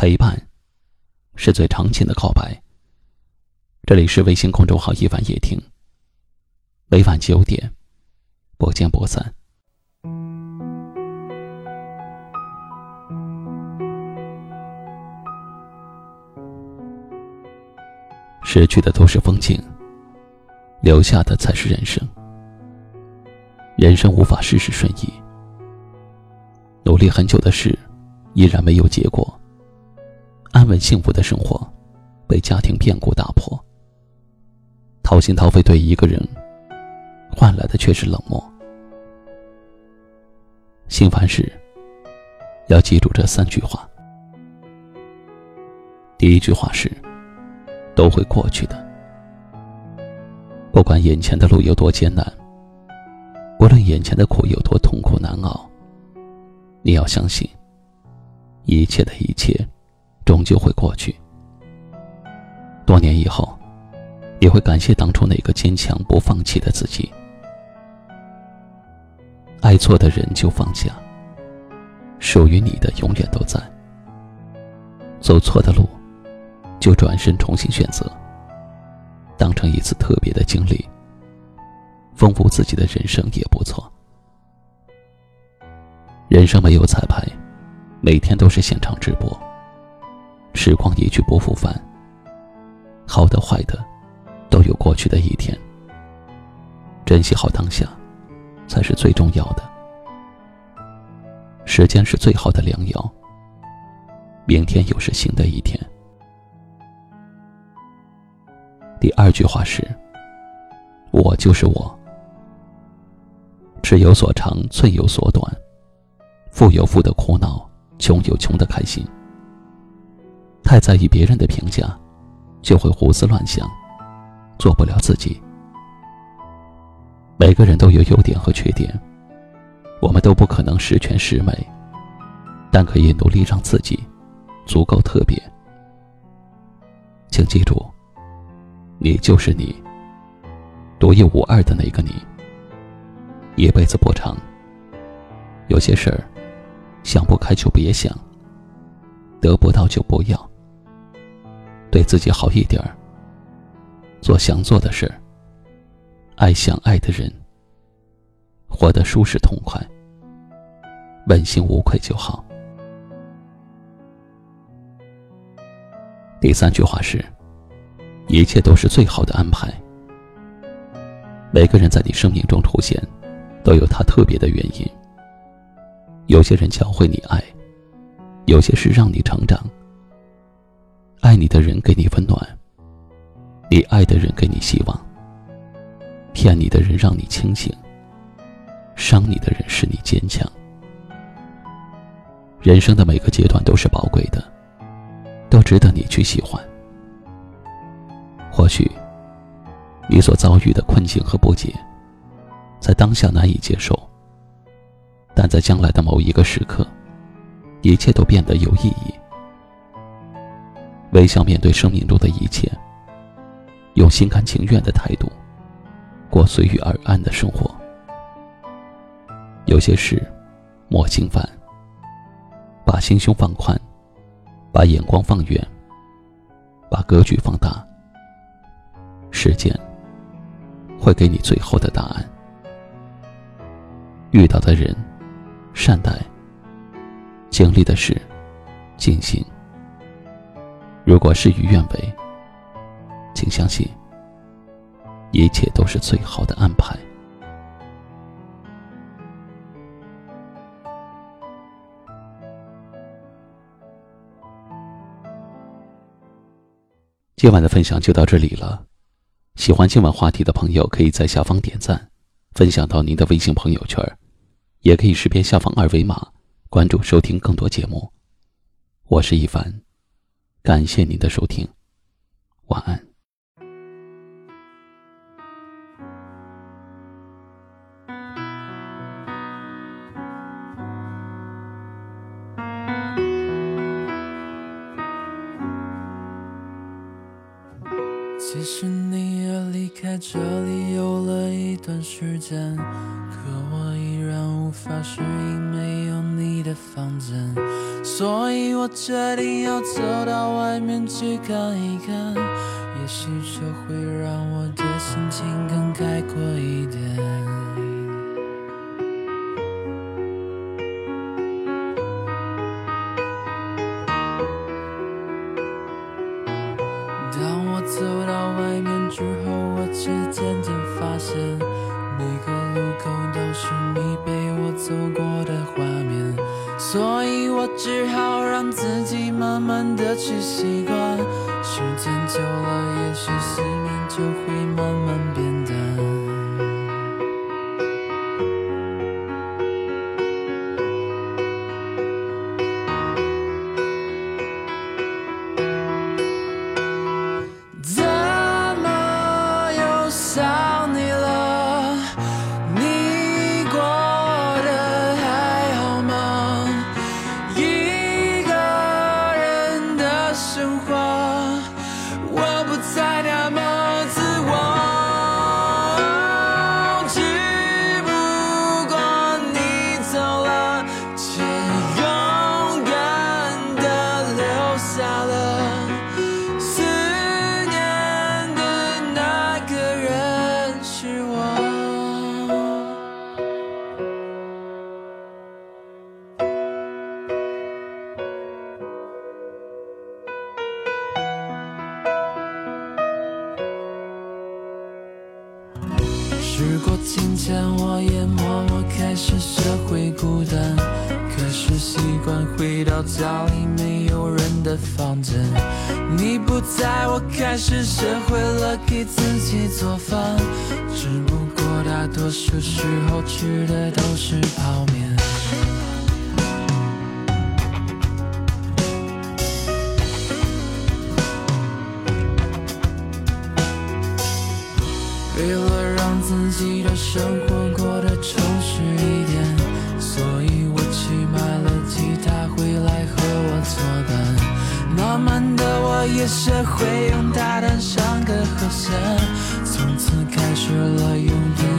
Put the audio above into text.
陪伴，是最长情的告白。这里是微信公众号“一晚夜听”，每晚九点，不见不散。失去的都是风景，留下的才是人生。人生无法事事顺意，努力很久的事，依然没有结果。安稳幸福的生活，被家庭变故打破。掏心掏肺对一个人，换来的却是冷漠。心烦时，要记住这三句话。第一句话是。都会过去的。不管眼前的路有多艰难，无论眼前的苦有多痛苦难熬，你要相信，一切的一切，终究会过去。多年以后，也会感谢当初那个坚强不放弃的自己。爱错的人就放下，属于你的永远都在。走错的路。就转身重新选择，当成一次特别的经历，丰富自己的人生也不错。人生没有彩排，每天都是现场直播。时光一去不复返，好的坏的，都有过去的一天。珍惜好当下，才是最重要的。时间是最好的良药，明天又是新的一天。第二句话是：“我就是我。”尺有所长，寸有所短，富有富的苦恼，穷有穷的开心。太在意别人的评价，就会胡思乱想，做不了自己。每个人都有优点和缺点，我们都不可能十全十美，但可以努力让自己足够特别。请记住。你就是你，独一无二的那个你。一辈子不长，有些事儿想不开就别想，得不到就不要。对自己好一点儿，做想做的事儿，爱想爱的人，活得舒适痛快，问心无愧就好。第三句话是。一切都是最好的安排。每个人在你生命中出现，都有他特别的原因。有些人教会你爱，有些事让你成长。爱你的人给你温暖，你爱的人给你希望。骗你的人让你清醒，伤你的人使你坚强。人生的每个阶段都是宝贵的，都值得你去喜欢。或许，你所遭遇的困境和不解，在当下难以接受，但在将来的某一个时刻，一切都变得有意义。微笑面对生命中的一切，用心甘情愿的态度，过随遇而安的生活。有些事，莫心烦，把心胸放宽，把眼光放远，把格局放大。时间会给你最后的答案。遇到的人，善待；经历的事，尽兴。如果事与愿违，请相信，一切都是最好的安排。今晚的分享就到这里了。喜欢今晚话题的朋友，可以在下方点赞，分享到您的微信朋友圈，也可以识别下方二维码关注收听更多节目。我是一凡，感谢您的收听，晚安。其实你也离开这里有了一段时间，可我依然无法适应没有的房间，所以我决定要走到外面去看一看，也许这会让我的心情更开阔一点。当我走到外面之后，我却渐渐发现，每个路口都是你陪我走过，所以我只好让自己慢慢的去习惯。时间久了，也许思念就会慢慢时过境迁，我也默默开始学会孤单，开始习惯回到家里没有人的房间。你不在，我开始学会了给自己做饭，只不过大多数时候吃的都是泡面。为了让自己的生活过得充实一点，所以我去买了吉他回来和我作伴。慢慢的，我也学会用它弹上个和弦，从此开始了用音乐代替我的语言。